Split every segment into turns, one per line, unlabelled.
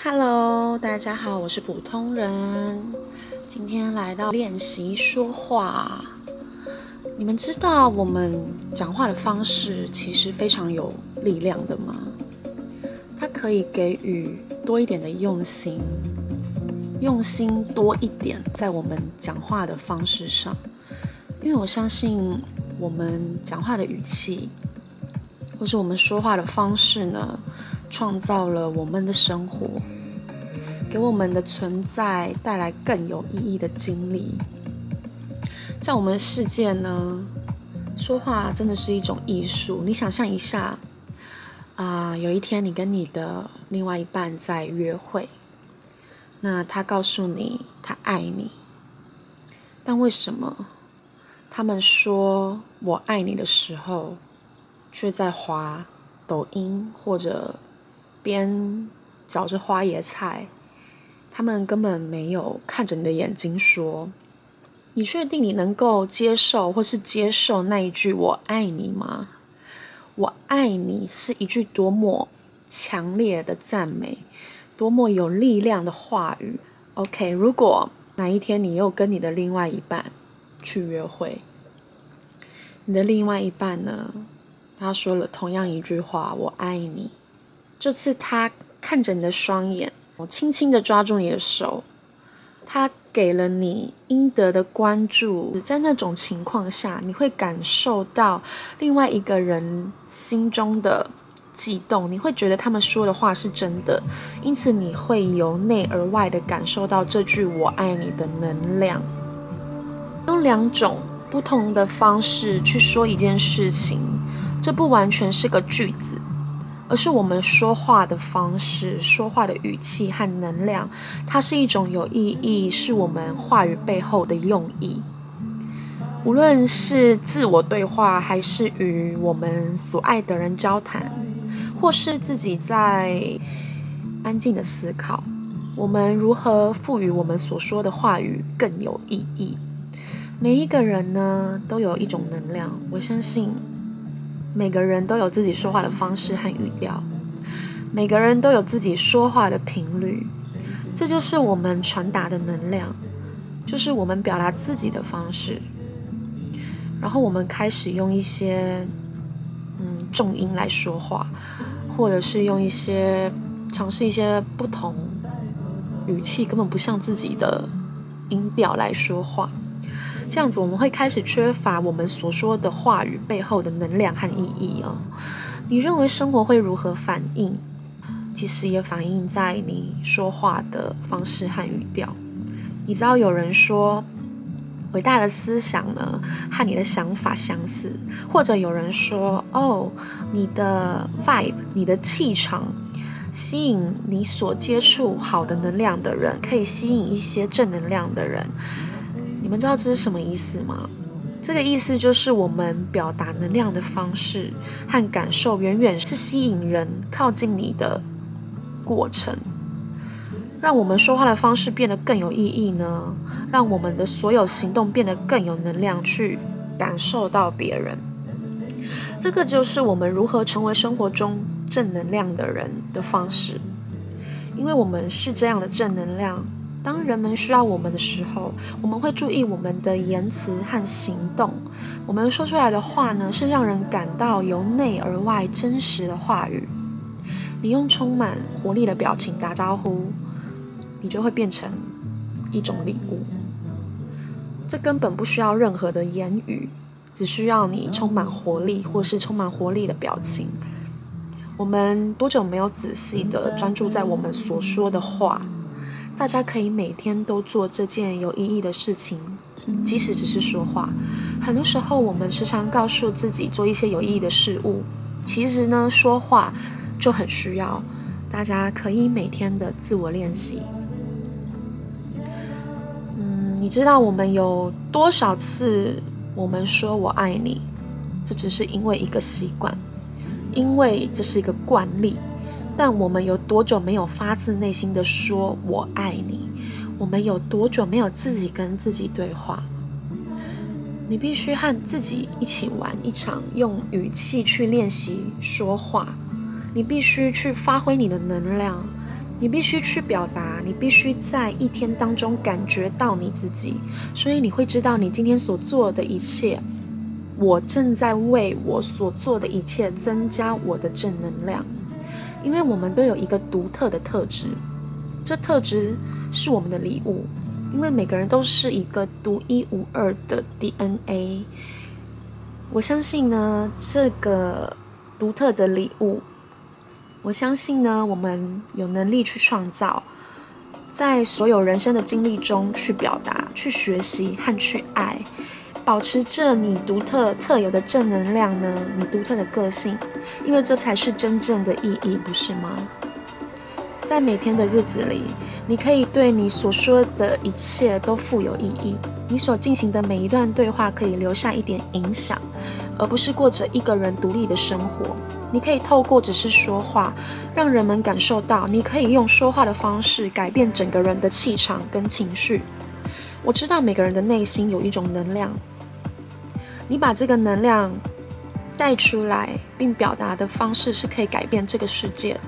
Hello，大家好，我是普通人。今天来到练习说话。你们知道我们讲话的方式其实非常有力量的吗？它可以给予多一点的用心，用心多一点在我们讲话的方式上。因为我相信我们讲话的语气，或是我们说话的方式呢，创造了我们的生活，给我们的存在带来更有意义的经历。在我们的世界呢，说话真的是一种艺术。你想象一下，啊、有一天你跟你的另外一半在约会，那他告诉你他爱你，但为什么他们说我爱你的时候，却在滑抖音或者？边嚼着花椰菜，他们根本没有看着你的眼睛说：“你确定你能够接受或是接受那一句‘我爱你’吗？我爱你是一句多么强烈的赞美，多么有力量的话语。OK，如果哪一天你又跟你的另外一半去约会，你的另外一半呢，他说了同样一句话‘我爱你’。”这次他看着你的双眼，我轻轻的抓住你的手，他给了你应得的关注。在那种情况下，你会感受到另外一个人心中的悸动，你会觉得他们说的话是真的，因此你会由内而外的感受到这句“我爱你”的能量。用两种不同的方式去说一件事情，这不完全是个句子。而是我们说话的方式、说话的语气和能量，它是一种有意义，是我们话语背后的用意。无论是自我对话，还是与我们所爱的人交谈，或是自己在安静的思考，我们如何赋予我们所说的话语更有意义？每一个人呢，都有一种能量，我相信。每个人都有自己说话的方式和语调，每个人都有自己说话的频率，这就是我们传达的能量，就是我们表达自己的方式。然后我们开始用一些嗯重音来说话，或者是用一些尝试一些不同语气根本不像自己的音调来说话。这样子，我们会开始缺乏我们所说的话语背后的能量和意义哦。你认为生活会如何反应？其实也反映在你说话的方式和语调。你知道有人说，伟大的思想呢，和你的想法相似，或者有人说，哦，你的 vibe，你的气场，吸引你所接触好的能量的人，可以吸引一些正能量的人。你们知道这是什么意思吗？这个意思就是我们表达能量的方式和感受，远远是吸引人靠近你的过程。让我们说话的方式变得更有意义呢？让我们的所有行动变得更有能量，去感受到别人。这个就是我们如何成为生活中正能量的人的方式，因为我们是这样的正能量。当人们需要我们的时候，我们会注意我们的言辞和行动。我们说出来的话呢，是让人感到由内而外真实的话语。你用充满活力的表情打招呼，你就会变成一种礼物。这根本不需要任何的言语，只需要你充满活力或是充满活力的表情。我们多久没有仔细的专注在我们所说的话？大家可以每天都做这件有意义的事情，即使只是说话。很多时候，我们时常告诉自己做一些有意义的事物，其实呢，说话就很需要。大家可以每天的自我练习。嗯，你知道我们有多少次我们说我爱你？这只是因为一个习惯，因为这是一个惯例。但我们有多久没有发自内心的说“我爱你”？我们有多久没有自己跟自己对话？你必须和自己一起玩一场用语气去练习说话。你必须去发挥你的能量，你必须去表达，你必须在一天当中感觉到你自己，所以你会知道你今天所做的一切，我正在为我所做的一切增加我的正能量，因为我们都有一个独特的特质，这特质是我们的礼物，因为每个人都是一个独一无二的 DNA。我相信呢，这个独特的礼物。我相信呢，我们有能力去创造，在所有人生的经历中去表达、去学习和去爱，保持着你独特特有的正能量呢，你独特的个性，因为这才是真正的意义，不是吗？在每天的日子里，你可以对你所说的一切都富有意义，你所进行的每一段对话可以留下一点影响，而不是过着一个人独立的生活。你可以透过只是说话，让人们感受到你可以用说话的方式改变整个人的气场跟情绪。我知道每个人的内心有一种能量，你把这个能量带出来并表达的方式是可以改变这个世界的。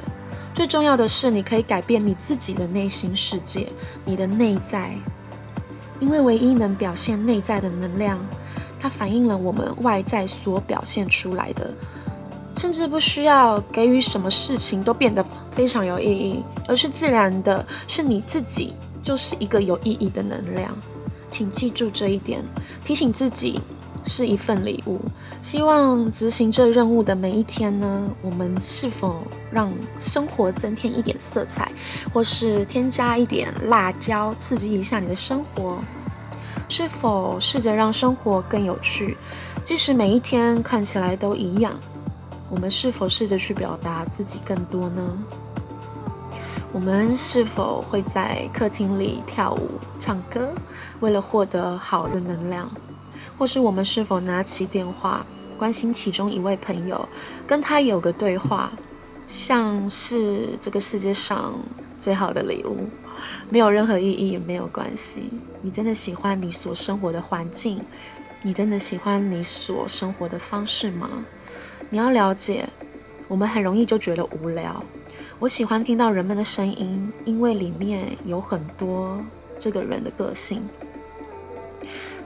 最重要的是，你可以改变你自己的内心世界，你的内在，因为唯一能表现内在的能量，它反映了我们外在所表现出来的。甚至不需要给予什么事情都变得非常有意义，而是自然的，是你自己就是一个有意义的能量。请记住这一点，提醒自己是一份礼物。希望执行这任务的每一天呢，我们是否让生活增添一点色彩，或是添加一点辣椒，刺激一下你的生活？是否试着让生活更有趣，即使每一天看起来都一样？我们是否试着去表达自己更多呢？我们是否会在客厅里跳舞、唱歌，为了获得好的能量？或是我们是否拿起电话，关心其中一位朋友，跟他有个对话，像是这个世界上最好的礼物，没有任何意义也没有关系。你真的喜欢你所生活的环境？你真的喜欢你所生活的方式吗？你要了解，我们很容易就觉得无聊。我喜欢听到人们的声音，因为里面有很多这个人的个性。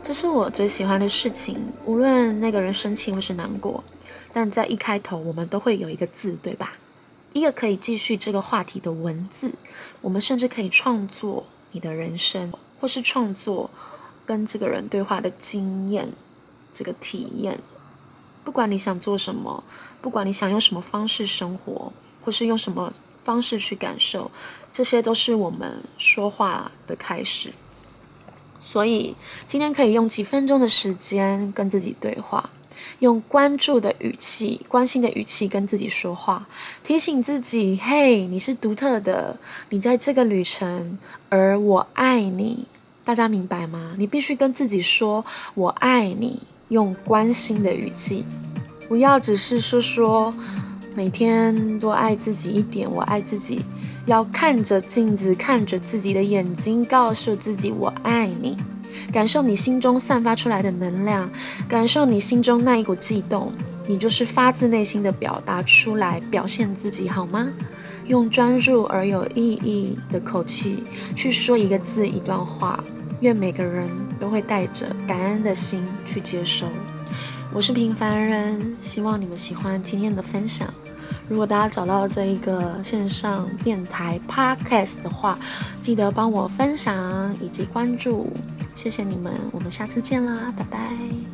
这是我最喜欢的事情，无论那个人生气或是难过，但在一开头，我们都会有一个字，对吧？一个可以继续这个话题的文字。我们甚至可以创作你的人生，或是创作跟这个人对话的经验，这个体验。不管你想做什么，不管你想用什么方式生活，或是用什么方式去感受，这些都是我们说话的开始。所以今天可以用几分钟的时间跟自己对话，用关注的语气、关心的语气跟自己说话，提醒自己：嘿，你是独特的，你在这个旅程，而我爱你。大家明白吗？你必须跟自己说：我爱你。用关心的语气，不要只是说说，每天多爱自己一点，我爱自己。要看着镜子，看着自己的眼睛，告诉自己我爱你。感受你心中散发出来的能量，感受你心中那一股悸动。你就是发自内心的表达出来，表现自己好吗？用专注而有意义的口气去说一个字，一段话。愿每个人都会带着感恩的心去接收。我是平凡人，希望你们喜欢今天的分享。如果大家找到这一个线上电台 Podcast 的话，记得帮我分享以及关注，谢谢你们，我们下次见啦，拜拜。